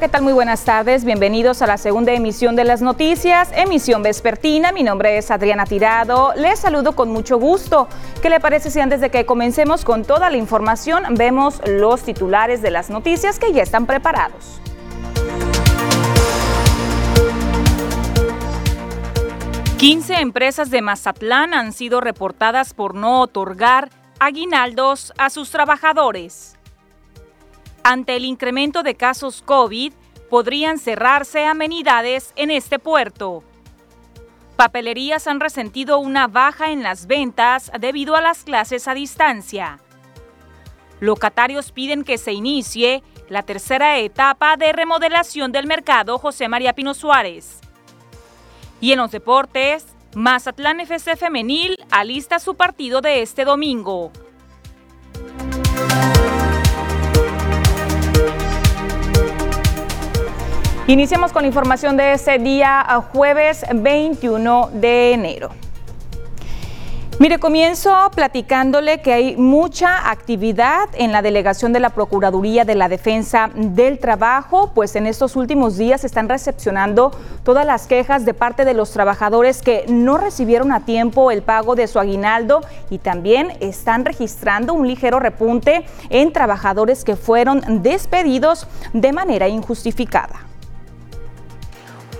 ¿qué tal? Muy buenas tardes. Bienvenidos a la segunda emisión de las noticias, emisión vespertina. Mi nombre es Adriana Tirado. Les saludo con mucho gusto. ¿Qué le parece si antes de que comencemos con toda la información vemos los titulares de las noticias que ya están preparados? 15 empresas de Mazatlán han sido reportadas por no otorgar aguinaldos a sus trabajadores. Ante el incremento de casos COVID, podrían cerrarse amenidades en este puerto. Papelerías han resentido una baja en las ventas debido a las clases a distancia. Locatarios piden que se inicie la tercera etapa de remodelación del mercado José María Pino Suárez. Y en los deportes, Mazatlán FC Femenil alista su partido de este domingo. Iniciamos con la información de ese día, jueves 21 de enero. Mire, comienzo platicándole que hay mucha actividad en la delegación de la Procuraduría de la Defensa del Trabajo, pues en estos últimos días están recepcionando todas las quejas de parte de los trabajadores que no recibieron a tiempo el pago de su aguinaldo y también están registrando un ligero repunte en trabajadores que fueron despedidos de manera injustificada.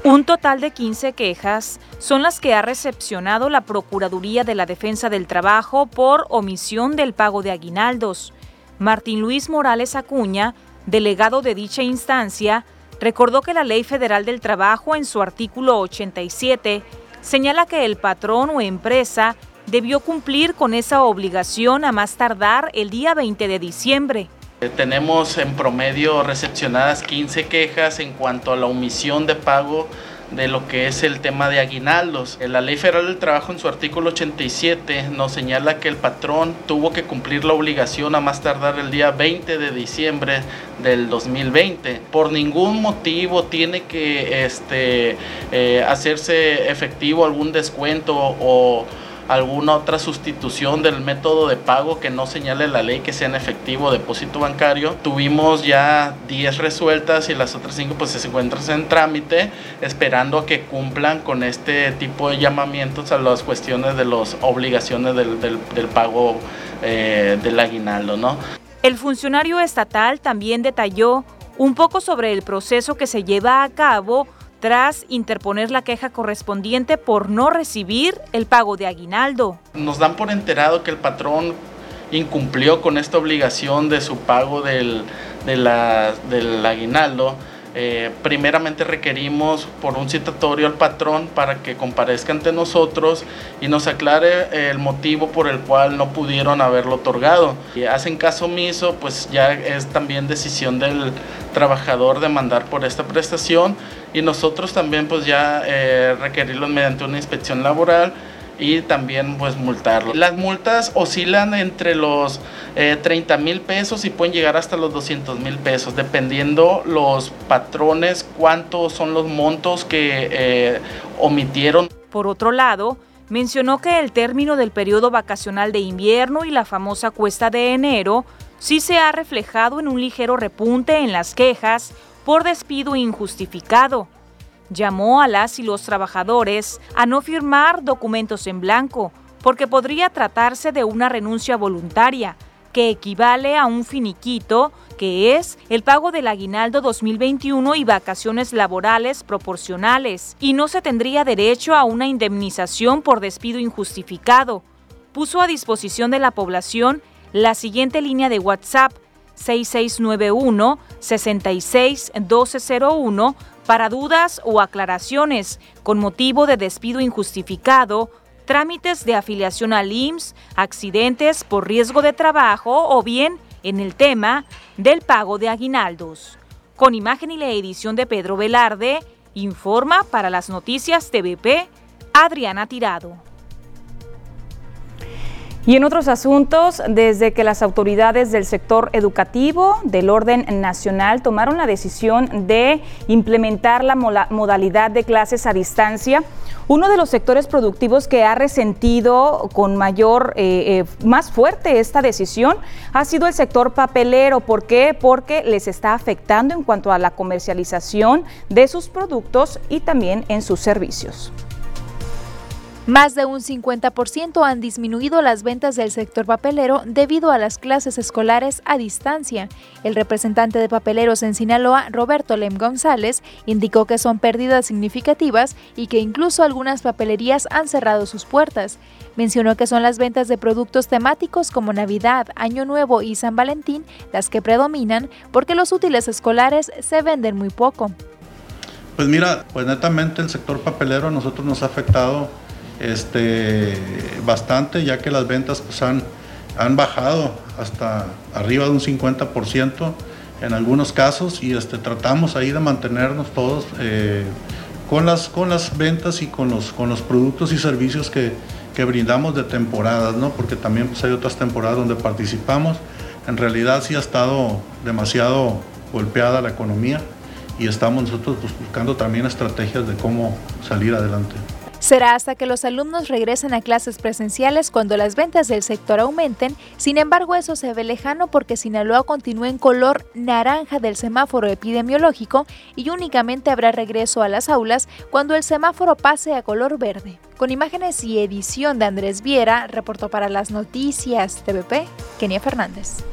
Un total de 15 quejas son las que ha recepcionado la Procuraduría de la Defensa del Trabajo por omisión del pago de aguinaldos. Martín Luis Morales Acuña, delegado de dicha instancia, recordó que la Ley Federal del Trabajo en su artículo 87 señala que el patrón o empresa debió cumplir con esa obligación a más tardar el día 20 de diciembre. Eh, tenemos en promedio recepcionadas 15 quejas en cuanto a la omisión de pago de lo que es el tema de aguinaldos. La Ley Federal del Trabajo en su artículo 87 nos señala que el patrón tuvo que cumplir la obligación a más tardar el día 20 de diciembre del 2020. Por ningún motivo tiene que este, eh, hacerse efectivo algún descuento o alguna otra sustitución del método de pago que no señale la ley que sea en efectivo depósito bancario. Tuvimos ya 10 resueltas y las otras 5 pues se encuentran en trámite esperando que cumplan con este tipo de llamamientos a las cuestiones de las obligaciones del, del, pago eh, del aguinaldo. ¿no? El funcionario estatal también detalló un poco sobre el proceso que se lleva a cabo tras interponer la queja correspondiente por no recibir el pago de aguinaldo. Nos dan por enterado que el patrón incumplió con esta obligación de su pago del, del aguinaldo eh, primeramente requerimos por un citatorio al patrón para que comparezca ante nosotros y nos aclare el motivo por el cual no pudieron haberlo otorgado. Y hacen caso omiso, pues ya es también decisión del trabajador demandar por esta prestación y nosotros también pues ya eh, requerirlos mediante una inspección laboral y también pues multarlo. Las multas oscilan entre los 30 eh, mil pesos y pueden llegar hasta los 200 mil pesos, dependiendo los patrones, cuántos son los montos que eh, omitieron. Por otro lado, mencionó que el término del periodo vacacional de invierno y la famosa cuesta de enero sí se ha reflejado en un ligero repunte en las quejas por despido injustificado llamó a las y los trabajadores a no firmar documentos en blanco, porque podría tratarse de una renuncia voluntaria, que equivale a un finiquito, que es el pago del aguinaldo 2021 y vacaciones laborales proporcionales, y no se tendría derecho a una indemnización por despido injustificado. Puso a disposición de la población la siguiente línea de WhatsApp 6691 661201 para dudas o aclaraciones con motivo de despido injustificado, trámites de afiliación al IMSS, accidentes por riesgo de trabajo o bien en el tema del pago de aguinaldos. Con imagen y la edición de Pedro Velarde, informa para las noticias TVP Adriana Tirado. Y en otros asuntos, desde que las autoridades del sector educativo del orden nacional tomaron la decisión de implementar la modalidad de clases a distancia, uno de los sectores productivos que ha resentido con mayor, eh, eh, más fuerte esta decisión ha sido el sector papelero. ¿Por qué? Porque les está afectando en cuanto a la comercialización de sus productos y también en sus servicios. Más de un 50% han disminuido las ventas del sector papelero debido a las clases escolares a distancia. El representante de papeleros en Sinaloa, Roberto Lem González, indicó que son pérdidas significativas y que incluso algunas papelerías han cerrado sus puertas. Mencionó que son las ventas de productos temáticos como Navidad, Año Nuevo y San Valentín las que predominan porque los útiles escolares se venden muy poco. Pues mira, pues netamente el sector papelero a nosotros nos ha afectado este, bastante, ya que las ventas pues, han, han bajado hasta arriba de un 50% en algunos casos y este, tratamos ahí de mantenernos todos eh, con, las, con las ventas y con los, con los productos y servicios que, que brindamos de temporadas, ¿no? porque también pues, hay otras temporadas donde participamos. En realidad sí ha estado demasiado golpeada la economía y estamos nosotros pues, buscando también estrategias de cómo salir adelante. Será hasta que los alumnos regresen a clases presenciales cuando las ventas del sector aumenten, sin embargo eso se ve lejano porque Sinaloa continúa en color naranja del semáforo epidemiológico y únicamente habrá regreso a las aulas cuando el semáforo pase a color verde. Con imágenes y edición de Andrés Viera, reportó para las noticias TVP, Kenia Fernández.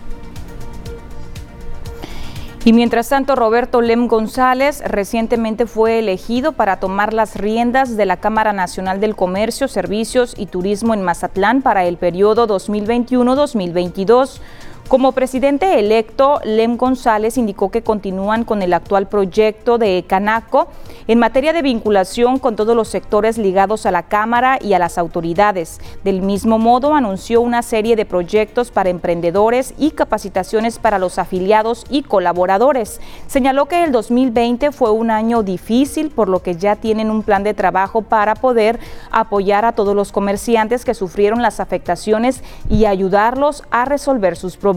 Y mientras tanto, Roberto Lem González recientemente fue elegido para tomar las riendas de la Cámara Nacional del Comercio, Servicios y Turismo en Mazatlán para el periodo 2021-2022. Como presidente electo, Lem González indicó que continúan con el actual proyecto de Canaco en materia de vinculación con todos los sectores ligados a la Cámara y a las autoridades. Del mismo modo, anunció una serie de proyectos para emprendedores y capacitaciones para los afiliados y colaboradores. Señaló que el 2020 fue un año difícil, por lo que ya tienen un plan de trabajo para poder apoyar a todos los comerciantes que sufrieron las afectaciones y ayudarlos a resolver sus problemas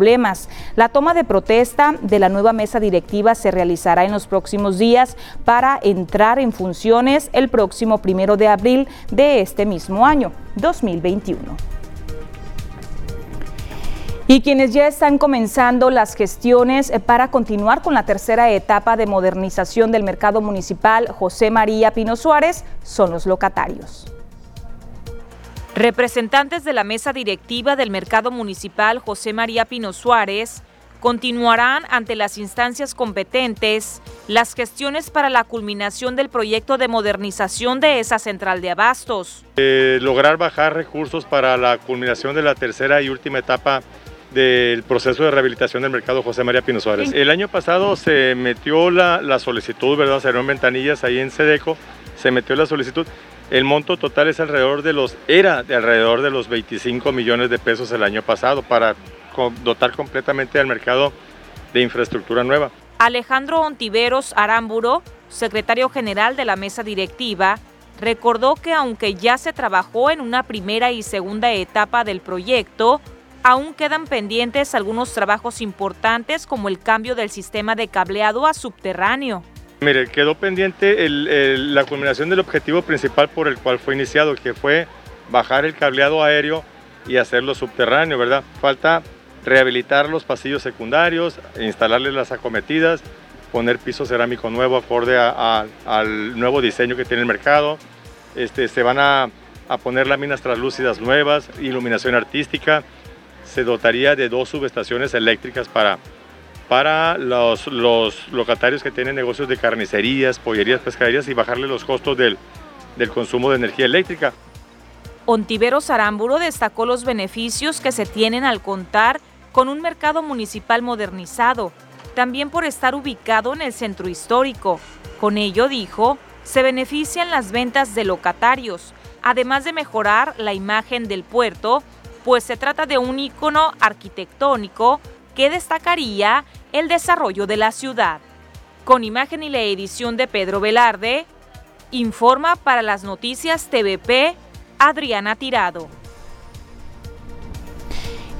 la toma de protesta de la nueva mesa directiva se realizará en los próximos días para entrar en funciones el próximo primero de abril de este mismo año, 2021 y quienes ya están comenzando las gestiones eh, para continuar con la tercera etapa de modernización del mercado municipal José María Pino Suárez son los locatarios. Representantes de la mesa directiva del Mercado Municipal José María Pino Suárez continuarán ante las instancias competentes las gestiones para la culminación del proyecto de modernización de esa central de abastos. Eh, lograr bajar recursos para la culminación de la tercera y última etapa del proceso de rehabilitación del mercado José María Pino Suárez. El año pasado se metió la, la solicitud, ¿verdad? Se ventanillas ahí en Sedeco, se metió la solicitud el monto total es alrededor de los, era de alrededor de los 25 millones de pesos el año pasado para dotar completamente al mercado de infraestructura nueva. Alejandro Ontiveros Aramburo, secretario general de la mesa directiva, recordó que aunque ya se trabajó en una primera y segunda etapa del proyecto, aún quedan pendientes algunos trabajos importantes como el cambio del sistema de cableado a subterráneo. Mire, quedó pendiente la culminación del objetivo principal por el cual fue iniciado, que fue bajar el cableado aéreo y hacerlo subterráneo, ¿verdad? Falta rehabilitar los pasillos secundarios, instalarles las acometidas, poner piso cerámico nuevo acorde al nuevo diseño que tiene el mercado. Este, se van a, a poner láminas translúcidas nuevas, iluminación artística. Se dotaría de dos subestaciones eléctricas para para los, locatarios que tienen negocios de carnicerías, pollerías, pescaderías y bajarle los costos del, del consumo de energía eléctrica. Ontivero Saramburo destacó los beneficios que se tienen al contar con un mercado municipal modernizado, también por estar ubicado en el centro histórico. Con ello, dijo, se benefician las ventas de locatarios, además de mejorar la imagen del puerto, pues se trata de un ícono arquitectónico que destacaría el desarrollo de la ciudad. Con imagen y la edición de Pedro Velarde, informa para las noticias TVP Adriana Tirado.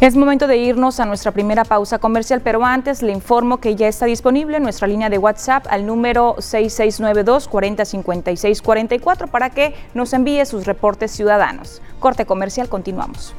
Es momento de irnos a nuestra primera pausa comercial, pero antes le informo que ya está disponible nuestra línea de WhatsApp al número 6692 405644 para que nos envíe sus reportes ciudadanos. Corte comercial, continuamos.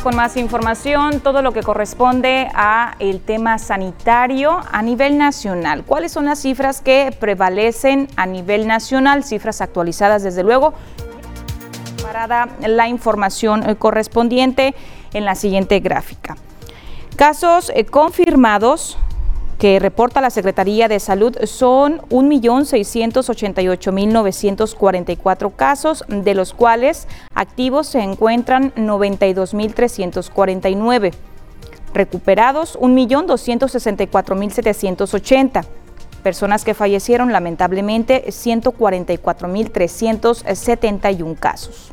Con más información, todo lo que corresponde a el tema sanitario a nivel nacional. ¿Cuáles son las cifras que prevalecen a nivel nacional? Cifras actualizadas, desde luego. Parada la información eh, correspondiente en la siguiente gráfica. Casos eh, confirmados que reporta la Secretaría de Salud son 1.688.944 casos, de los cuales activos se encuentran 92.349. Recuperados 1.264.780. Personas que fallecieron lamentablemente 144.371 casos.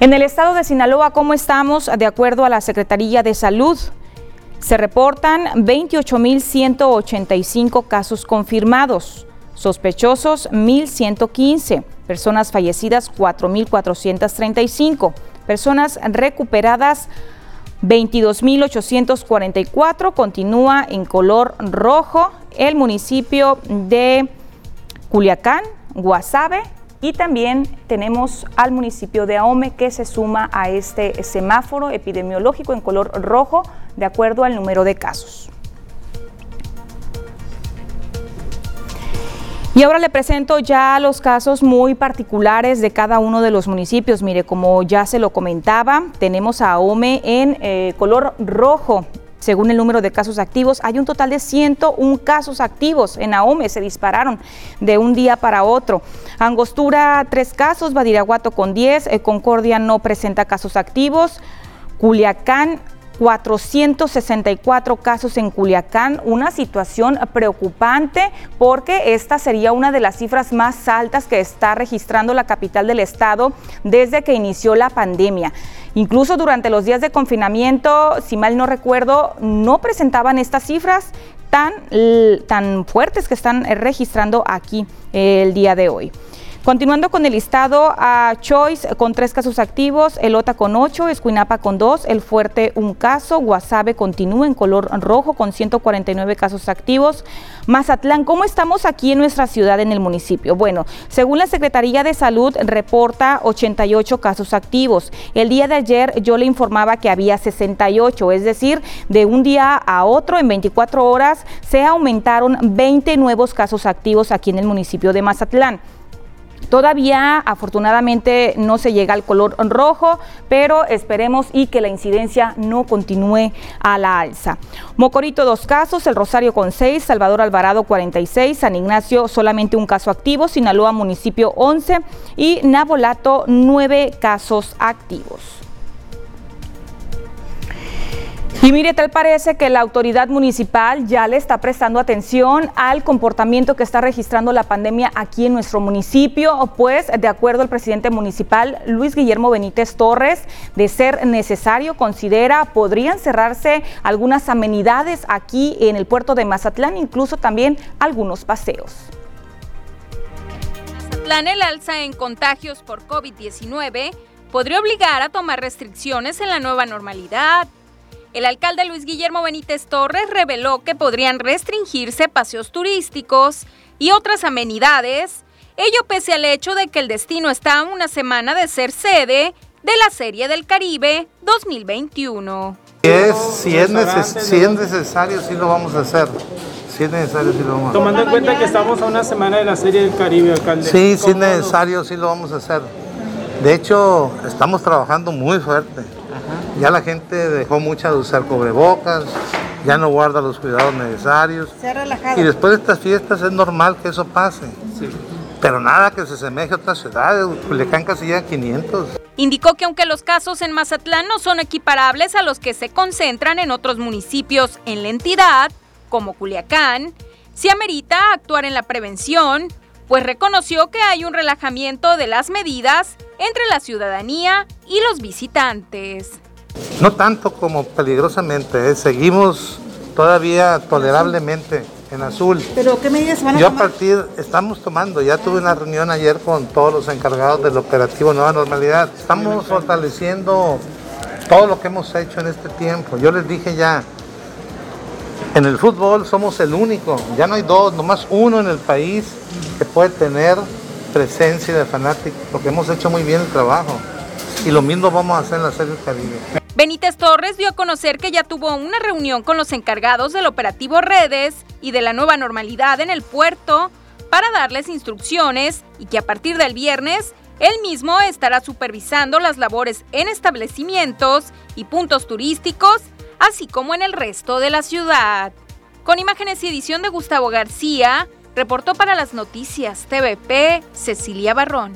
En el estado de Sinaloa, ¿cómo estamos? De acuerdo a la Secretaría de Salud, se reportan 28.185 casos confirmados, sospechosos 1.115, personas fallecidas 4.435, personas recuperadas 22.844, continúa en color rojo el municipio de Culiacán, Guasave, y también tenemos al municipio de Ahome que se suma a este semáforo epidemiológico en color rojo de acuerdo al número de casos. Y ahora le presento ya los casos muy particulares de cada uno de los municipios. Mire, como ya se lo comentaba, tenemos a Ahome en eh, color rojo según el número de casos activos, hay un total de 101 casos activos en Ahome, se dispararon de un día para otro. Angostura, tres casos, Badiraguato con 10, eh, Concordia no presenta casos activos, Culiacán 464 casos en Culiacán, una situación preocupante porque esta sería una de las cifras más altas que está registrando la capital del estado desde que inició la pandemia. Incluso durante los días de confinamiento, si mal no recuerdo, no presentaban estas cifras tan, tan fuertes que están registrando aquí el día de hoy. Continuando con el listado, a Choice con tres casos activos, Elota con ocho, Escuinapa con dos, El Fuerte un caso, Guasave continúa en color rojo con 149 casos activos. Mazatlán, ¿cómo estamos aquí en nuestra ciudad, en el municipio? Bueno, según la Secretaría de Salud, reporta 88 casos activos. El día de ayer yo le informaba que había 68, es decir, de un día a otro, en 24 horas, se aumentaron 20 nuevos casos activos aquí en el municipio de Mazatlán. Todavía afortunadamente no se llega al color rojo, pero esperemos y que la incidencia no continúe a la alza. Mocorito dos casos, El Rosario con seis, Salvador Alvarado 46, San Ignacio solamente un caso activo, Sinaloa municipio 11 y Nabolato nueve casos activos. Y mire, tal parece que la autoridad municipal ya le está prestando atención al comportamiento que está registrando la pandemia aquí en nuestro municipio, pues de acuerdo al presidente municipal Luis Guillermo Benítez Torres, de ser necesario, considera podrían cerrarse algunas amenidades aquí en el puerto de Mazatlán, incluso también algunos paseos. Mazatlán, el alza en contagios por COVID-19 podría obligar a tomar restricciones en la nueva normalidad el alcalde Luis Guillermo Benítez Torres reveló que podrían restringirse paseos turísticos y otras amenidades, ello pese al hecho de que el destino está a una semana de ser sede de la Serie del Caribe 2021. si, es necesario, sí lo vamos a hacer. Si es necesario, sí lo vamos a hacer. Tomando en cuenta que estamos a una semana de la Serie del Caribe, alcalde. Sí, si es necesario, sí lo vamos a hacer. De hecho, estamos trabajando muy fuerte. Ya la gente dejó mucha de usar cubrebocas, ya no guarda los cuidados necesarios. Se ha relajado. Y después de estas fiestas es normal que eso pase. Pero nada que se semeje a otras ciudades. Culiacán casi ya 500. Indicó que aunque los casos en Mazatlán no son equiparables a los que se concentran en otros municipios en la entidad, como Culiacán, se amerita actuar en la prevención, pues reconoció que hay un relajamiento de las medidas entre la ciudadanía y los visitantes. No tanto como peligrosamente, ¿eh? seguimos todavía tolerablemente en azul. ¿Pero qué medidas van a Yo tomar? a partir, estamos tomando, ya tuve una reunión ayer con todos los encargados del operativo Nueva Normalidad. Estamos fortaleciendo todo lo que hemos hecho en este tiempo. Yo les dije ya, en el fútbol somos el único, ya no hay dos, nomás uno en el país que puede tener presencia de fanáticos, porque hemos hecho muy bien el trabajo. Y lo mismo vamos a hacer en la Serie Caribe. Benítez Torres dio a conocer que ya tuvo una reunión con los encargados del operativo Redes y de la nueva normalidad en el puerto para darles instrucciones y que a partir del viernes él mismo estará supervisando las labores en establecimientos y puntos turísticos, así como en el resto de la ciudad. Con imágenes y edición de Gustavo García, reportó para las noticias TVP Cecilia Barrón.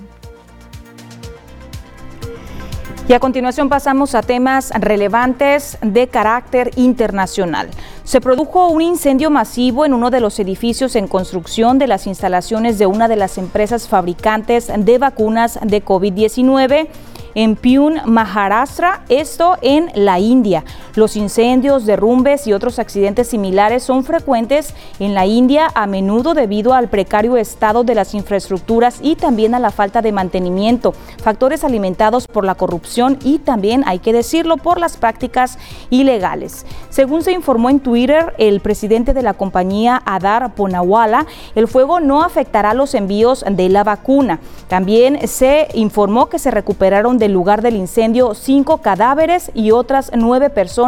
Y a continuación pasamos a temas relevantes de carácter internacional. Se produjo un incendio masivo en uno de los edificios en construcción de las instalaciones de una de las empresas fabricantes de vacunas de COVID-19 en Pune, Maharashtra, esto en la India. Los incendios, derrumbes y otros accidentes similares son frecuentes en la India a menudo debido al precario estado de las infraestructuras y también a la falta de mantenimiento, factores alimentados por la corrupción y también, hay que decirlo, por las prácticas ilegales. Según se informó en Twitter, el presidente de la compañía Adar Ponawala, el fuego no afectará los envíos de la vacuna. También se informó que se recuperaron del lugar del incendio cinco cadáveres y otras nueve personas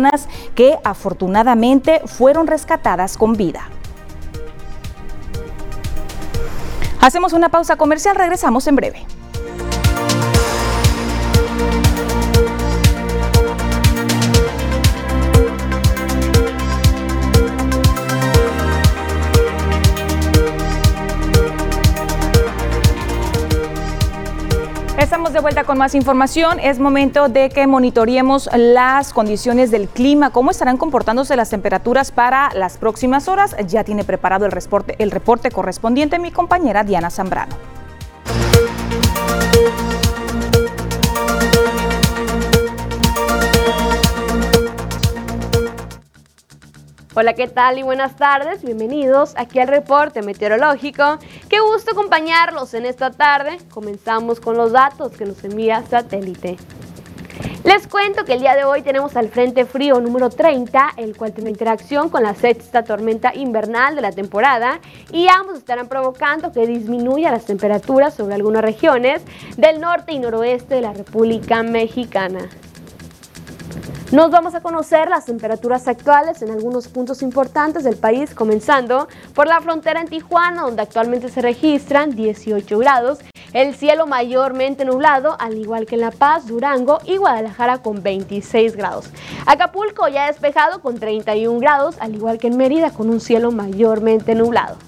que afortunadamente fueron rescatadas con vida. Hacemos una pausa comercial, regresamos en breve. Estamos de vuelta con más información. Es momento de que monitoreemos las condiciones del clima, cómo estarán comportándose las temperaturas para las próximas horas. Ya tiene preparado el reporte, el reporte correspondiente mi compañera Diana Zambrano. Hola, ¿qué tal y buenas tardes? Bienvenidos aquí al reporte meteorológico. Qué gusto acompañarlos en esta tarde. Comenzamos con los datos que nos envía satélite. Les cuento que el día de hoy tenemos al Frente Frío número 30, el cual tiene interacción con la sexta tormenta invernal de la temporada y ambos estarán provocando que disminuya las temperaturas sobre algunas regiones del norte y noroeste de la República Mexicana. Nos vamos a conocer las temperaturas actuales en algunos puntos importantes del país, comenzando por la frontera en Tijuana, donde actualmente se registran 18 grados, el cielo mayormente nublado, al igual que en La Paz, Durango y Guadalajara con 26 grados. Acapulco ya despejado con 31 grados, al igual que en Mérida con un cielo mayormente nublado.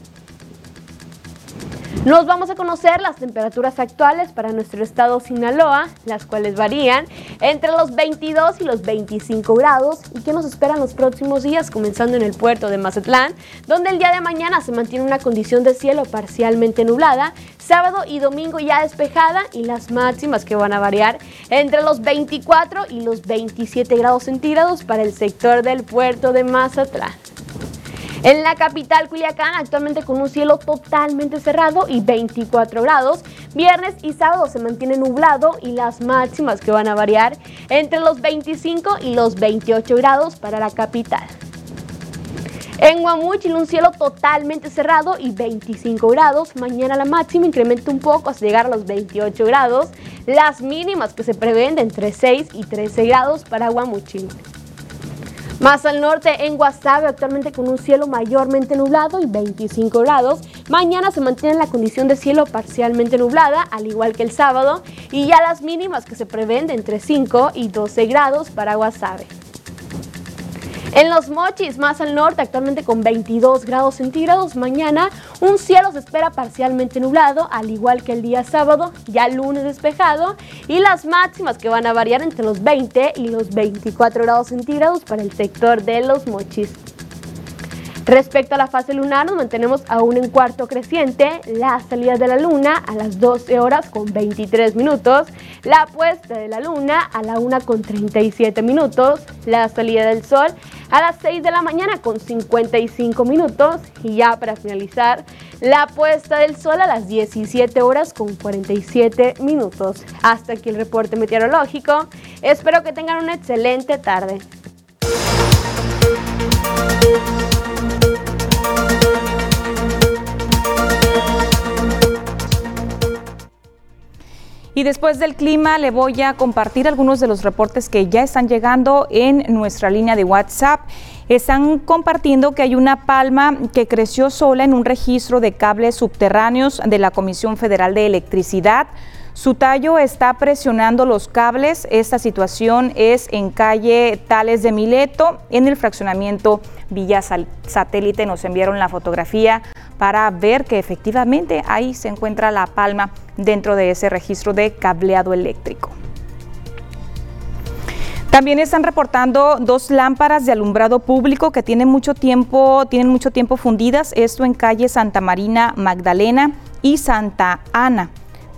Nos vamos a conocer las temperaturas actuales para nuestro estado Sinaloa, las cuales varían entre los 22 y los 25 grados y que nos esperan los próximos días, comenzando en el puerto de Mazatlán, donde el día de mañana se mantiene una condición de cielo parcialmente nublada, sábado y domingo ya despejada y las máximas que van a variar entre los 24 y los 27 grados centígrados para el sector del puerto de Mazatlán. En la capital Culiacán, actualmente con un cielo totalmente cerrado y 24 grados. Viernes y sábado se mantiene nublado y las máximas que van a variar entre los 25 y los 28 grados para la capital. En Guamúchil un cielo totalmente cerrado y 25 grados. Mañana la máxima incrementa un poco hasta llegar a los 28 grados. Las mínimas que se prevén de entre 6 y 13 grados para Guamúchil. Más al norte, en Guasave, actualmente con un cielo mayormente nublado y 25 grados. Mañana se mantiene la condición de cielo parcialmente nublada, al igual que el sábado, y ya las mínimas que se prevén de entre 5 y 12 grados para Guasave. En los mochis, más al norte, actualmente con 22 grados centígrados. Mañana un cielo se espera parcialmente nublado, al igual que el día sábado, ya lunes despejado. Y las máximas que van a variar entre los 20 y los 24 grados centígrados para el sector de los mochis. Respecto a la fase lunar, nos mantenemos aún en cuarto creciente, la salida de la luna a las 12 horas con 23 minutos, la puesta de la luna a la 1 con 37 minutos, la salida del sol a las 6 de la mañana con 55 minutos y ya para finalizar, la puesta del sol a las 17 horas con 47 minutos. Hasta aquí el reporte meteorológico. Espero que tengan una excelente tarde. Y después del clima le voy a compartir algunos de los reportes que ya están llegando en nuestra línea de WhatsApp. Están compartiendo que hay una palma que creció sola en un registro de cables subterráneos de la Comisión Federal de Electricidad. Su tallo está presionando los cables. Esta situación es en calle Tales de Mileto, en el fraccionamiento Villa Satélite. Nos enviaron la fotografía para ver que efectivamente ahí se encuentra la palma dentro de ese registro de cableado eléctrico. También están reportando dos lámparas de alumbrado público que tienen mucho tiempo, tienen mucho tiempo fundidas, esto en calle Santa Marina Magdalena y Santa Ana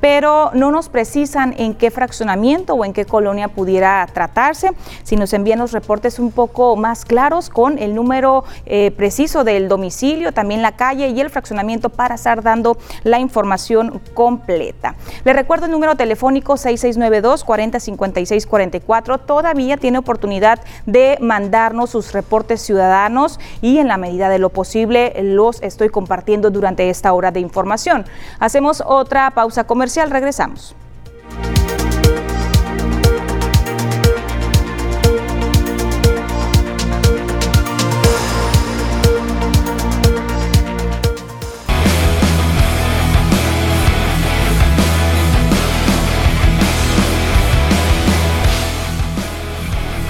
pero no nos precisan en qué fraccionamiento o en qué colonia pudiera tratarse. Si nos envían los reportes un poco más claros con el número eh, preciso del domicilio, también la calle y el fraccionamiento para estar dando la información completa. Le recuerdo el número telefónico 6692 405644. Todavía tiene oportunidad de mandarnos sus reportes ciudadanos y en la medida de lo posible los estoy compartiendo durante esta hora de información. Hacemos otra pausa comercial regresamos.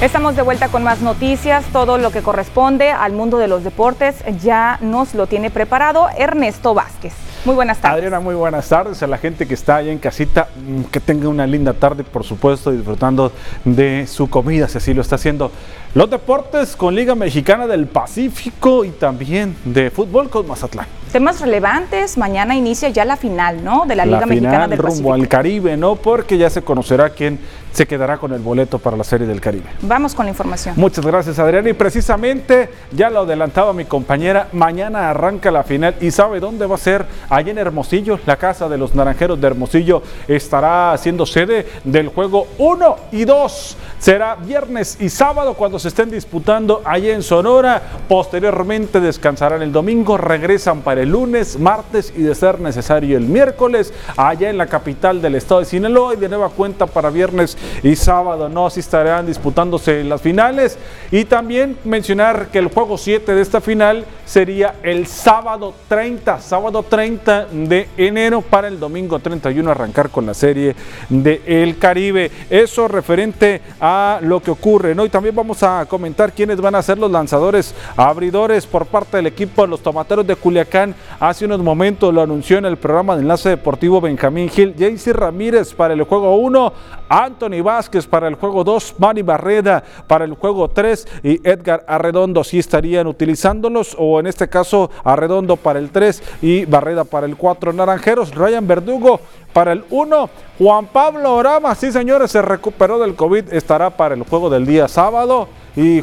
Estamos de vuelta con más noticias, todo lo que corresponde al mundo de los deportes ya nos lo tiene preparado Ernesto Vázquez. Muy buenas tardes. Adriana, muy buenas tardes a la gente que está allá en casita. Mm, que tenga una linda tarde, por supuesto, disfrutando de su comida, si así lo está haciendo. Los deportes con Liga Mexicana del Pacífico y también de fútbol con Mazatlán. Temas relevantes, mañana inicia ya la final, ¿no? De la Liga Mexicana del rumbo rumbo al Caribe, ¿no? Porque ya se conocerá quién se quedará con el boleto para la Serie del Caribe. Vamos con la información. Muchas gracias, Adriana. Y precisamente, ya lo adelantaba mi compañera, mañana arranca la final y ¿sabe dónde va a ser? Allá en Hermosillo, la casa de los Naranjeros de Hermosillo estará siendo sede del juego 1 y 2. Será viernes y sábado cuando se estén disputando allá en Sonora. Posteriormente descansarán el domingo, regresan para el lunes, martes y de ser necesario el miércoles, allá en la capital del estado de Sinaloa y de nueva cuenta para viernes y sábado. No, así estarán disputándose las finales. Y también mencionar que el juego 7 de esta final sería el sábado 30, sábado 30 de enero para el domingo 31 arrancar con la serie de El Caribe. Eso referente a lo que ocurre, ¿no? Y también vamos a comentar quiénes van a ser los lanzadores abridores por parte del equipo de los tomateros de Culiacán. Hace unos momentos lo anunció en el programa de enlace deportivo Benjamín Gil, JC Ramírez para el juego 1, Anthony Vázquez para el juego 2, Manny Barreda para el juego 3 y Edgar Arredondo sí estarían utilizándolos o en este caso Arredondo para el 3 y Barreda para el 4. Naranjeros, Ryan Verdugo para el 1. Juan Pablo Orama, sí señores, se recuperó del COVID, estará para el juego del día sábado. Y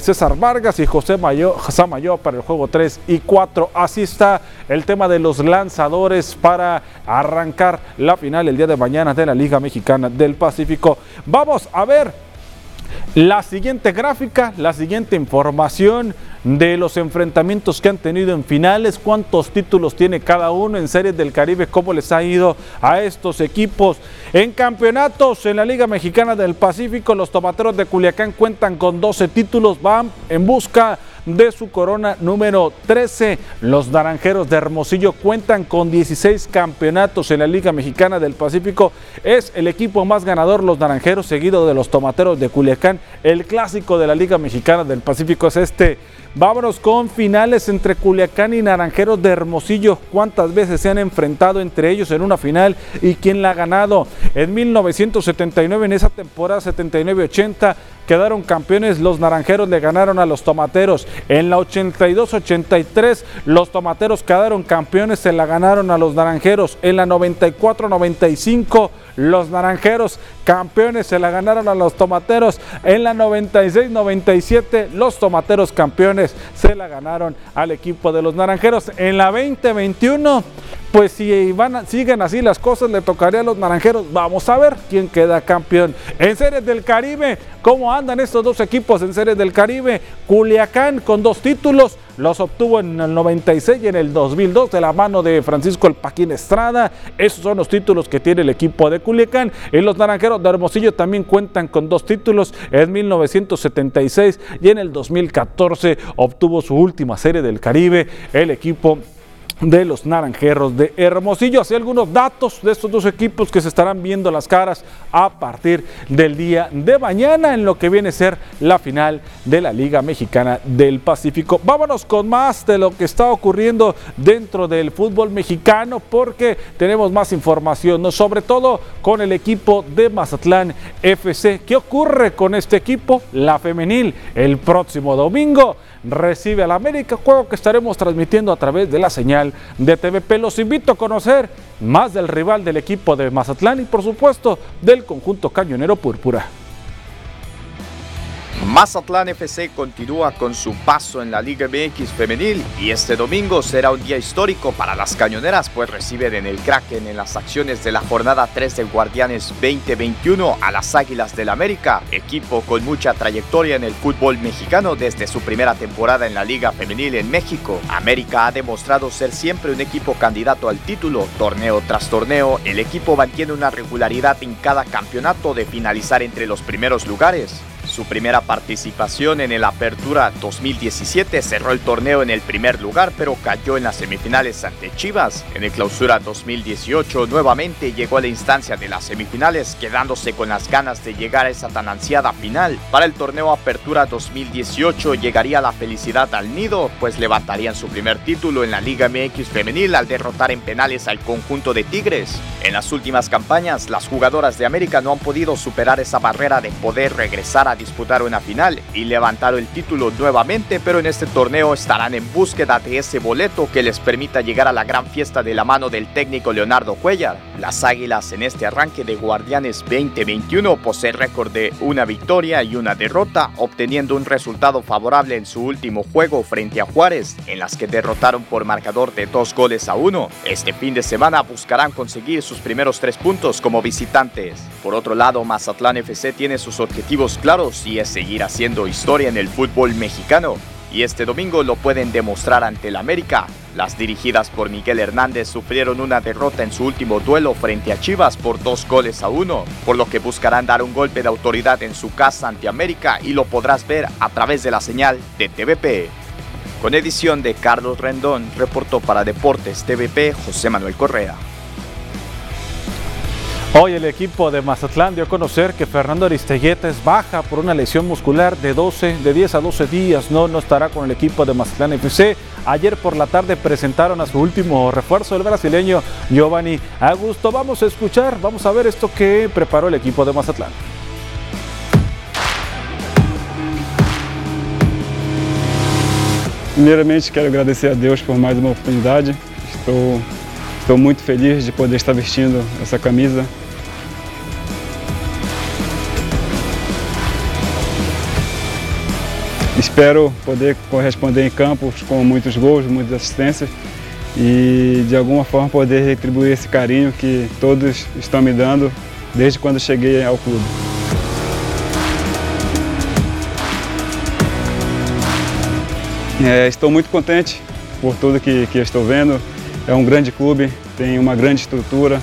César Vargas y José Mayo para el juego 3 y 4. Así está el tema de los lanzadores para arrancar la final el día de mañana de la Liga Mexicana del Pacífico. Vamos a ver la siguiente gráfica, la siguiente información de los enfrentamientos que han tenido en finales, cuántos títulos tiene cada uno en series del Caribe, cómo les ha ido a estos equipos. En campeonatos en la Liga Mexicana del Pacífico, los tomateros de Culiacán cuentan con 12 títulos, van en busca de su corona número 13. Los naranjeros de Hermosillo cuentan con 16 campeonatos en la Liga Mexicana del Pacífico. Es el equipo más ganador, los naranjeros, seguido de los tomateros de Culiacán. El clásico de la Liga Mexicana del Pacífico es este. Vámonos con finales entre Culiacán y Naranjeros de Hermosillo. ¿Cuántas veces se han enfrentado entre ellos en una final y quién la ha ganado? En 1979, en esa temporada 79-80, quedaron campeones. Los Naranjeros le ganaron a los Tomateros. En la 82-83, los Tomateros quedaron campeones, se la ganaron a los Naranjeros. En la 94-95, los Naranjeros campeones se la ganaron a los Tomateros. En la 96-97 los Tomateros campeones se la ganaron al equipo de los Naranjeros. En la 2021 pues si siguen así las cosas, le tocaría a los naranjeros. Vamos a ver quién queda campeón. En Series del Caribe, ¿cómo andan estos dos equipos en Series del Caribe? Culiacán con dos títulos, los obtuvo en el 96 y en el 2002 de la mano de Francisco El Paquín Estrada. Esos son los títulos que tiene el equipo de Culiacán. Y los naranjeros de Hermosillo también cuentan con dos títulos en 1976 y en el 2014 obtuvo su última serie del Caribe el equipo de los Naranjeros de Hermosillo. Así algunos datos de estos dos equipos que se estarán viendo las caras a partir del día de mañana en lo que viene a ser la final de la Liga Mexicana del Pacífico. Vámonos con más de lo que está ocurriendo dentro del fútbol mexicano porque tenemos más información, ¿no? sobre todo con el equipo de Mazatlán FC. ¿Qué ocurre con este equipo? La femenil el próximo domingo recibe al América, juego que estaremos transmitiendo a través de la señal de TVP. Los invito a conocer más del rival del equipo de Mazatlán y por supuesto del conjunto cañonero púrpura. Mazatlán FC continúa con su paso en la Liga MX femenil y este domingo será un día histórico para las cañoneras pues reciben en el Kraken en las acciones de la jornada 3 de Guardianes 2021 a las Águilas del América, equipo con mucha trayectoria en el fútbol mexicano desde su primera temporada en la Liga femenil en México. América ha demostrado ser siempre un equipo candidato al título, torneo tras torneo, el equipo mantiene una regularidad en cada campeonato de finalizar entre los primeros lugares. Su primera participación en el Apertura 2017 cerró el torneo en el primer lugar, pero cayó en las semifinales ante Chivas. En el Clausura 2018 nuevamente llegó a la instancia de las semifinales, quedándose con las ganas de llegar a esa tan ansiada final. Para el torneo Apertura 2018 llegaría la felicidad al nido, pues levantarían su primer título en la Liga MX femenil al derrotar en penales al conjunto de Tigres. En las últimas campañas, las jugadoras de América no han podido superar esa barrera de poder regresar a disputar una final y levantar el título nuevamente, pero en este torneo estarán en búsqueda de ese boleto que les permita llegar a la gran fiesta de la mano del técnico Leonardo Cuellar. Las Águilas en este arranque de Guardianes 2021 poseen récord de una victoria y una derrota, obteniendo un resultado favorable en su último juego frente a Juárez, en las que derrotaron por marcador de dos goles a uno. Este fin de semana buscarán conseguir sus primeros tres puntos como visitantes. Por otro lado, Mazatlán FC tiene sus objetivos claros si es seguir haciendo historia en el fútbol mexicano. Y este domingo lo pueden demostrar ante el América. Las dirigidas por Miguel Hernández sufrieron una derrota en su último duelo frente a Chivas por dos goles a uno, por lo que buscarán dar un golpe de autoridad en su casa ante América y lo podrás ver a través de la señal de TVP. Con edición de Carlos Rendón, reportó para Deportes TVP José Manuel Correa. Hoy el equipo de Mazatlán dio a conocer que Fernando Aristegueta es baja por una lesión muscular de 12, de 10 a 12 días. No, no estará con el equipo de Mazatlán FC. Ayer por la tarde presentaron a su último refuerzo, el brasileño Giovanni Augusto. Vamos a escuchar, vamos a ver esto que preparó el equipo de Mazatlán. Primeiramente quero agradecer a Deus por mais uma oportunidade. Estou, estou muito feliz de poder estar vestindo essa camisa Espero poder corresponder em campos com muitos gols, muitas assistências e de alguma forma poder retribuir esse carinho que todos estão me dando desde quando cheguei ao clube. É, estou muito contente por tudo que, que estou vendo. É um grande clube, tem uma grande estrutura.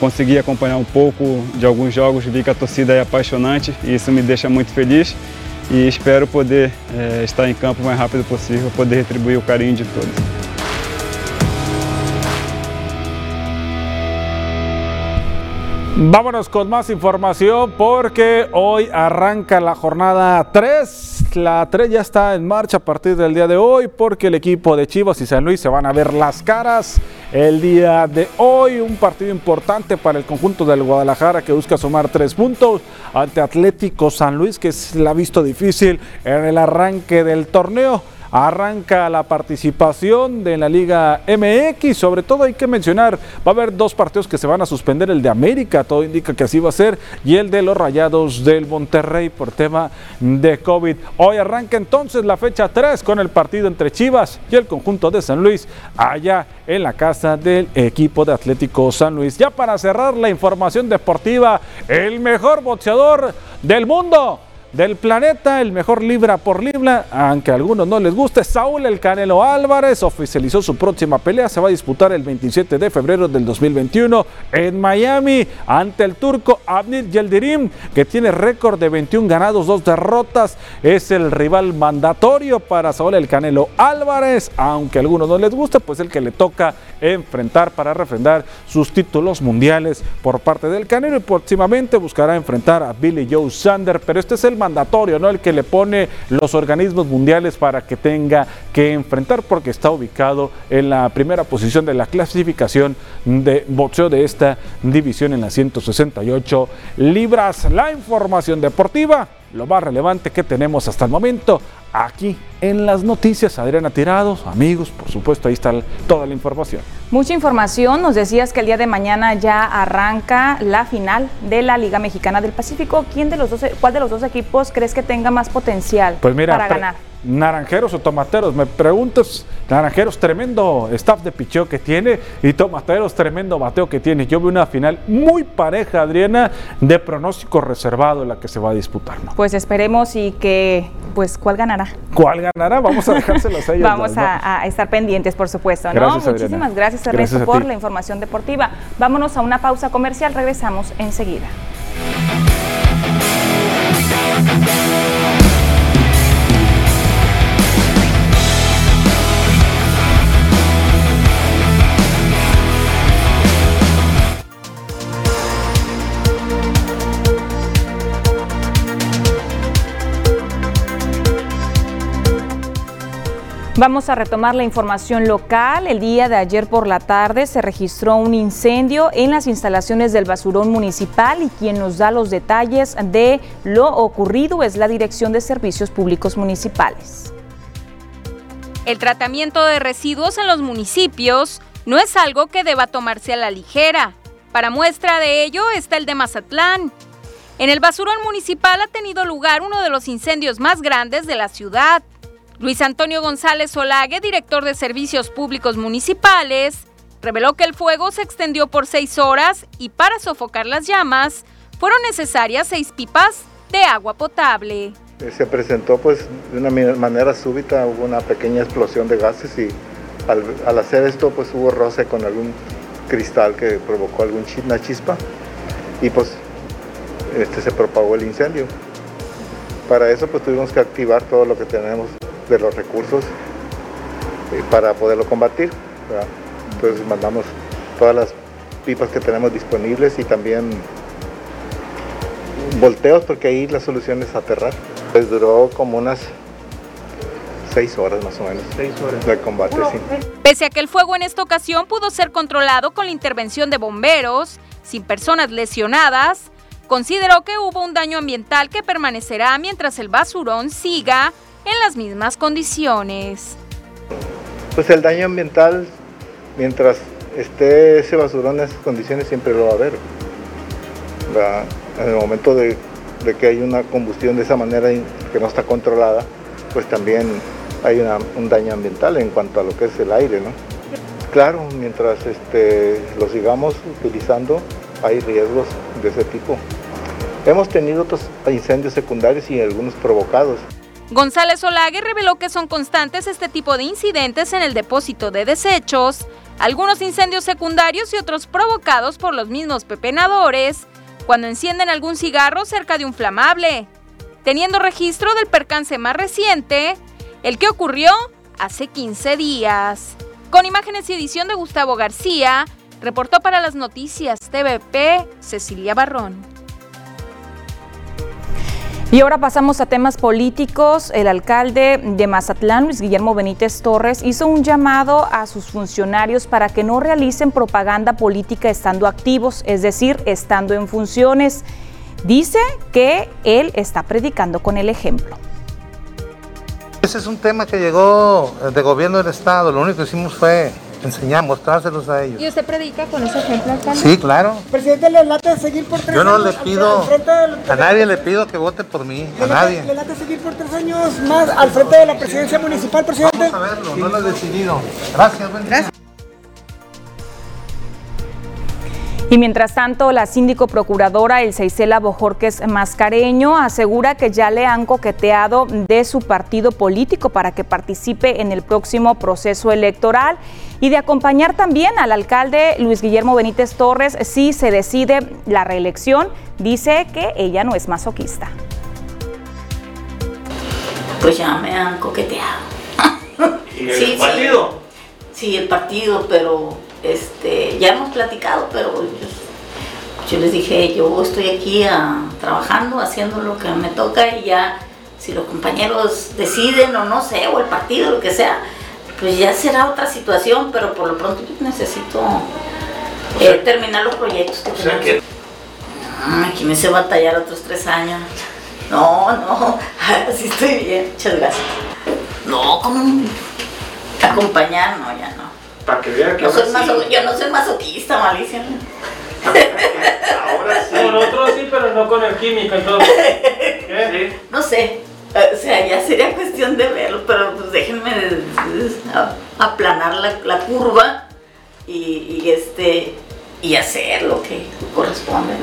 Consegui acompanhar um pouco de alguns jogos, vi que a torcida é apaixonante e isso me deixa muito feliz. e espero poder é, estar em campo o mais rápido possível, poder retribuir o carinho de todos. Vámonos con más información porque hoy arranca la jornada 3. La 3 ya está en marcha a partir del día de hoy porque el equipo de Chivas y San Luis se van a ver las caras el día de hoy. Un partido importante para el conjunto del Guadalajara que busca sumar tres puntos ante Atlético San Luis que la ha visto difícil en el arranque del torneo arranca la participación de la Liga MX. Sobre todo hay que mencionar, va a haber dos partidos que se van a suspender, el de América, todo indica que así va a ser, y el de los Rayados del Monterrey por tema de COVID. Hoy arranca entonces la fecha 3 con el partido entre Chivas y el conjunto de San Luis, allá en la casa del equipo de Atlético San Luis. Ya para cerrar la información deportiva, el mejor boxeador del mundo del planeta, el mejor libra por libra, aunque a algunos no les guste, Saúl El Canelo Álvarez oficializó su próxima pelea, se va a disputar el 27 de febrero del 2021 en Miami ante el turco Abnil Yildirim, que tiene récord de 21 ganados, dos derrotas, es el rival mandatorio para Saúl El Canelo Álvarez, aunque a algunos no les guste, pues el que le toca enfrentar para refrendar sus títulos mundiales por parte del Canelo y próximamente buscará enfrentar a Billy Joe Sander, pero este es el mandatorio, ¿no? El que le pone los organismos mundiales para que tenga que enfrentar porque está ubicado en la primera posición de la clasificación de boxeo de esta división en las 168 libras. La información deportiva, lo más relevante que tenemos hasta el momento aquí en las noticias. Adriana Tirados, amigos, por supuesto, ahí está toda la información. Mucha información. Nos decías que el día de mañana ya arranca la final de la Liga Mexicana del Pacífico. ¿Quién de los dos, ¿Cuál de los dos equipos crees que tenga más potencial pues mira, para ganar? Naranjeros o Tomateros, me preguntas, Naranjeros tremendo staff de picheo que tiene y Tomateros tremendo bateo que tiene. Yo veo una final muy pareja, Adriana, de pronóstico reservado en la que se va a disputar. ¿no? Pues esperemos y que, pues, ¿cuál ganará? ¿Cuál ganará? Vamos a dejárselos a ellos. Vamos a, estar pendientes, por supuesto. Gracias, Muchísimas gracias, Ernesto, por la información deportiva. Vámonos a una pausa comercial, regresamos enseguida. Vamos a retomar la información local. El día de ayer por la tarde se registró un incendio en las instalaciones del basurón municipal y quien nos da los detalles de lo ocurrido es la Dirección de Servicios Públicos Municipales. El tratamiento de residuos en los municipios no es algo que deba tomarse a la ligera. Para muestra de ello está el de Mazatlán. En el basurón municipal ha tenido lugar uno de los incendios más grandes de la ciudad. Luis Antonio González Solague, director de Servicios Públicos Municipales, reveló que el fuego se extendió por seis horas y para sofocar las llamas fueron necesarias seis pipas de agua potable. Se presentó pues de una manera súbita, hubo una pequeña explosión de gases y al, hacer esto pues hubo roce con algún cristal que provocó alguna chispa y pues este, se propagó el incendio. Para eso pues tuvimos que activar todo lo que tenemos de los recursos eh, para poderlo combatir. Entonces mandamos todas las pipas que tenemos disponibles y también volteos porque ahí la solución es aterrar. Pues duró como unas seis horas más o menos seis horas. de combate. Pese a que el fuego en esta ocasión pudo ser controlado con la intervención de bomberos, sin personas lesionadas, consideró que hubo un daño ambiental que permanecerá mientras el basurón siga en las mismas condiciones. Pues el daño ambiental, mientras esté ese basurón en esas condiciones, siempre lo va a haber. En el momento de, que hay una combustión de esa manera que no está controlada, pues también hay un daño ambiental en cuanto a lo que es el aire. ¿no? Claro, mientras este, lo sigamos utilizando, hay riesgos de ese tipo. Hemos tenido otros incendios secundarios y algunos provocados. González Olague reveló que son constantes este tipo de incidentes en el depósito de desechos, algunos incendios secundarios y otros provocados por los mismos pepenadores cuando encienden algún cigarro cerca de un flamable. teniendo registro del percance más reciente, el que ocurrió hace 15 días. Con imágenes y edición de Gustavo García, reportó para las noticias TVP Cecilia Barrón. Y ahora pasamos a temas políticos. El alcalde de Mazatlán, Luis Guillermo Benítez Torres, hizo un llamado a sus funcionarios para que no realicen propaganda política estando activos, es decir, estando en funciones. Dice que él está predicando con el ejemplo. Ese es un tema que llegó de gobierno del Estado. Lo único que hicimos fue enseñar, mostrárselos a ellos. ¿Y usted predica con ese ejemplo, alcalde? Sí, claro. Presidente, ¿le late seguir por tres Yo no años? le pido, al frente del- a nadie le pido que vote por mí, a ¿Le late- nadie. ¿Le late seguir por tres años más al frente de la presidencia municipal, presidente? Vamos a verlo, no lo he decidido. Gracias, buen día. Y mientras tanto, la síndico procuradora Elseisela Bojorques Mascareño asegura que ya le han coqueteado de su partido político para que participe en el próximo proceso electoral y de acompañar también al alcalde Luis Guillermo Benítez Torres si se decide la reelección. Dice que ella no es masoquista. Pues ya me han coqueteado. ¿Y el partido? Sí, el partido, pero este, ya hemos platicado, pero yo, yo les dije, yo estoy aquí ah, trabajando, haciendo lo que me toca y ya, si los compañeros deciden o no sé, o el partido, lo que sea, pues ya será otra situación, pero por lo pronto yo necesito eh, terminar los proyectos que sea tenemos. que- Ah, Aquí me hice batallar otros tres años. No, no, así estoy bien, muchas gracias. No, ¿cómo? Acompañar, no, ya no. Para que vea que No soy ahora sí. maso- yo no soy masoquista, malicia. Ahora sí. Con otros sí, pero no con el químico, entonces. ¿Qué? No sé, o sea, ya sería cuestión de verlo, pero pues déjenme aplanar la, la curva y, y, este y hacer lo que corresponde.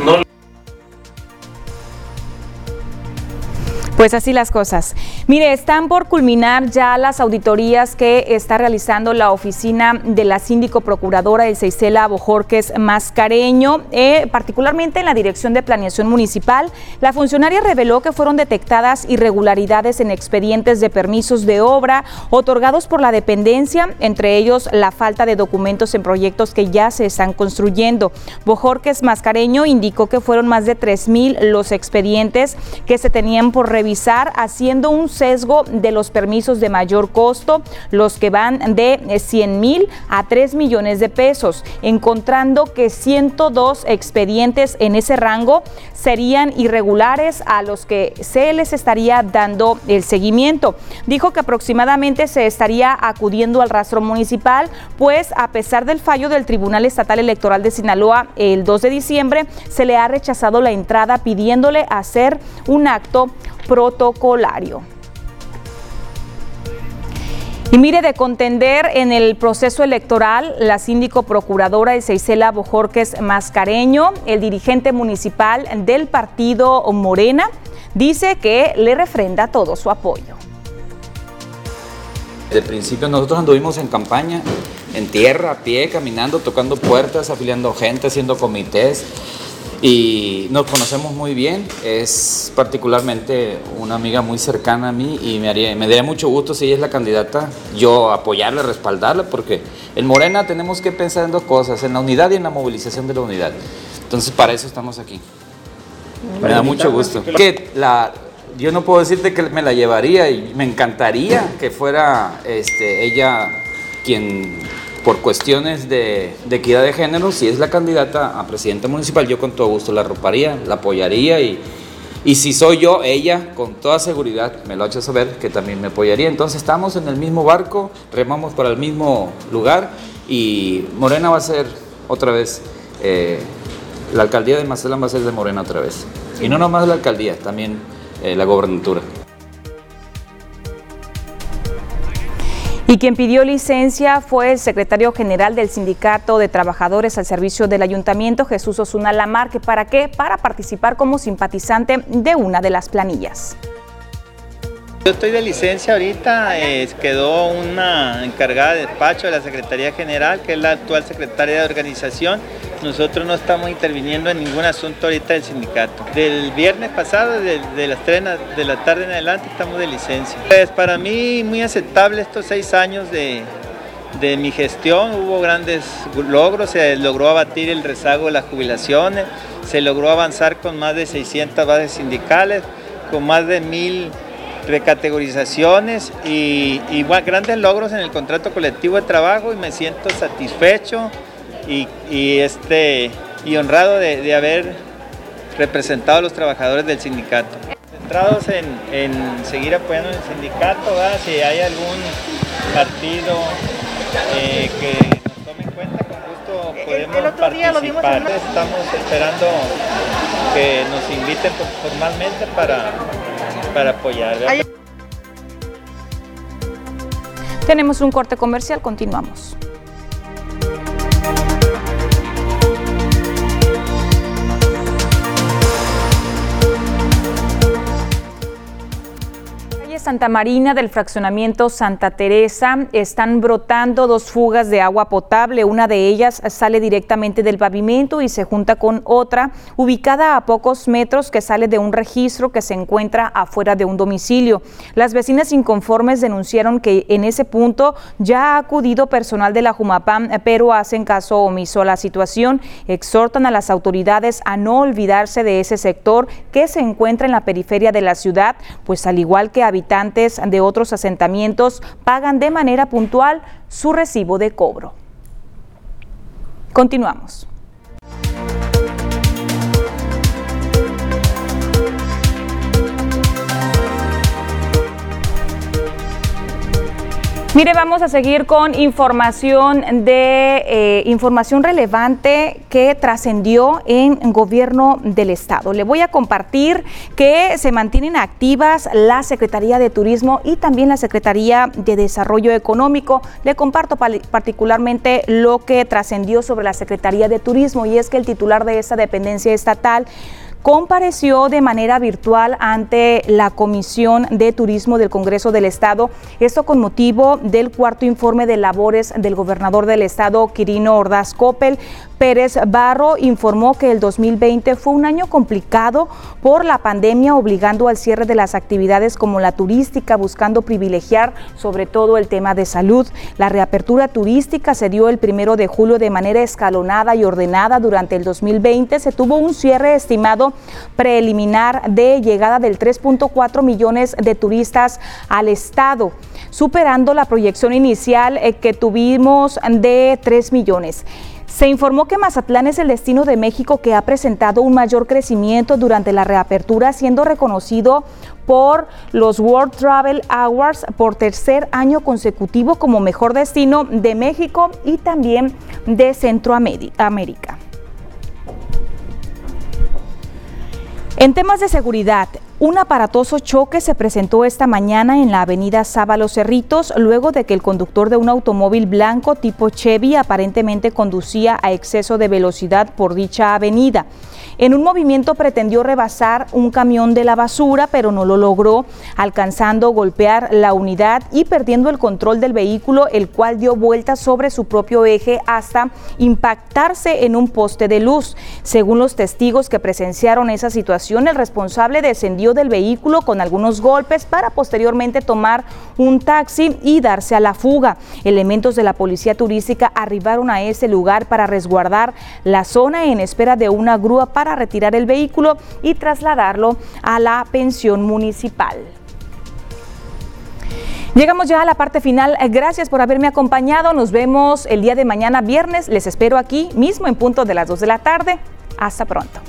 Pues así las cosas. Mire, están por culminar ya las auditorías que está realizando la oficina de la síndico procuradora de Seisela Bojorques Mascareño, eh, particularmente en la Dirección de Planeación Municipal. La funcionaria reveló que fueron detectadas irregularidades en expedientes de permisos de obra otorgados por la dependencia, entre ellos la falta de documentos en proyectos que ya se están construyendo. Bojorques Mascareño indicó que fueron más de 3 mil los expedientes que se tenían por revisar, haciendo un sesgo de los permisos de mayor costo, los que van de 100 mil a 3 millones de pesos, encontrando que 102 expedientes en ese rango serían irregulares a los que se les estaría dando el seguimiento. Dijo que aproximadamente se estaría acudiendo al rastro municipal, pues a pesar del fallo del Tribunal Estatal Electoral de Sinaloa el 2 de diciembre, se le ha rechazado la entrada pidiéndole hacer un acto protocolario. Y mire, de contender en el proceso electoral, la síndico procuradora Isela Bojorques Mascareño, el dirigente municipal del partido Morena, dice que le refrenda todo su apoyo. Desde el principio nosotros anduvimos en campaña, en tierra, a pie, caminando, tocando puertas, afiliando gente, haciendo comités y nos conocemos muy bien. Es particularmente una amiga muy cercana a mí y me, haría, me daría mucho gusto si ella es la candidata, yo apoyarla, respaldarla, porque en Morena tenemos que pensar en dos cosas, en la unidad y en la movilización de la unidad. Entonces para eso estamos aquí. Me da mucho gusto. Que la, yo no puedo decirte que me la llevaría y me encantaría que fuera este, ella quien, por cuestiones de, equidad de género, si es la candidata a presidenta municipal, yo con todo gusto la arroparía, la apoyaría y, y si soy yo, ella con toda seguridad me lo ha hecho saber que también me apoyaría. Entonces estamos en el mismo barco, remamos para el mismo lugar y Morena va a ser otra vez, eh, la alcaldía de Mazatlán va a ser de Morena otra vez. Y no nomás la alcaldía, también eh, la gobernatura. Y quien pidió licencia fue el secretario general del Sindicato de Trabajadores al Servicio del Ayuntamiento, Jesús Osuna Lamarque. ¿Para qué? Para participar como simpatizante de una de las planillas. Yo estoy de licencia ahorita, eh, quedó una encargada de despacho de la Secretaría General, que es la actual secretaria de organización. Nosotros no estamos interviniendo en ningún asunto ahorita del sindicato. Del viernes pasado, de, las 3 de la tarde en adelante, estamos de licencia. Es para mí muy aceptable estos seis años de, de mi gestión. Hubo grandes logros, se logró abatir el rezago de las jubilaciones, se logró avanzar con más de 600 bases sindicales, con más de mil recategorizaciones y, grandes logros en el contrato colectivo de trabajo y me siento satisfecho y, este, y honrado de, haber representado a los trabajadores del sindicato. Centrados en, seguir apoyando el sindicato, si hay algún partido eh, que nos tome en cuenta, con gusto podemos el otro día participar. Estamos esperando que nos inviten formalmente para para apoyar. Tenemos un corte comercial, continuamos. Santa Marina del fraccionamiento Santa Teresa están brotando dos fugas de agua potable. Una de ellas sale directamente del pavimento y se junta con otra ubicada a pocos metros que sale de un registro que se encuentra afuera de un domicilio. Las vecinas inconformes denunciaron que en ese punto ya ha acudido personal de la Jumapam, pero hacen caso omiso a la situación. Exhortan a las autoridades a no olvidarse de ese sector que se encuentra en la periferia de la ciudad, pues al igual que habitantes de otros asentamientos pagan de manera puntual su recibo de cobro. Continuamos. Mire, vamos a seguir con información de eh, información relevante que trascendió en gobierno del estado. Le voy a compartir que se mantienen activas la Secretaría de Turismo y también la Secretaría de Desarrollo Económico. Le comparto particularmente lo que trascendió sobre la Secretaría de Turismo y es que el titular de esta dependencia estatal compareció de manera virtual ante la Comisión de Turismo del Congreso del Estado, esto con motivo del cuarto informe de labores del gobernador del Estado, Quirino Ordaz Coppel, Pérez Barro informó que el 2020 fue un año complicado por la pandemia, obligando al cierre de las actividades como la turística, buscando privilegiar sobre todo el tema de salud. La reapertura turística se dio el primero de julio de manera escalonada y ordenada. Durante el 2020 se tuvo un cierre estimado preliminar de llegada del 3.4 millones de turistas al estado, superando la proyección inicial eh, que tuvimos de 3 millones. Se informó que Mazatlán es el destino de México que ha presentado un mayor crecimiento durante la reapertura, siendo reconocido por los World Travel Awards por tercer año consecutivo como mejor destino de México y también de Centroamérica. En temas de seguridad, un aparatoso choque se presentó esta mañana en la avenida Sábalo Cerritos luego de que el conductor de un automóvil blanco tipo Chevy aparentemente conducía a exceso de velocidad por dicha avenida. En un movimiento pretendió rebasar un camión de la basura, pero no lo logró, alcanzando golpear la unidad y perdiendo el control del vehículo, el cual dio vuelta sobre su propio eje hasta impactarse en un poste de luz. Según los testigos que presenciaron esa situación, el responsable descendió del vehículo con algunos golpes para posteriormente tomar un taxi y darse a la fuga. Elementos de la policía turística arribaron a ese lugar para resguardar la zona en espera de una grúa para retirar el vehículo y trasladarlo a la pensión municipal. Llegamos ya a la parte final. Gracias por haberme acompañado. Nos vemos el día de mañana viernes. Les espero aquí mismo en punto de las 2 de la tarde. Hasta pronto.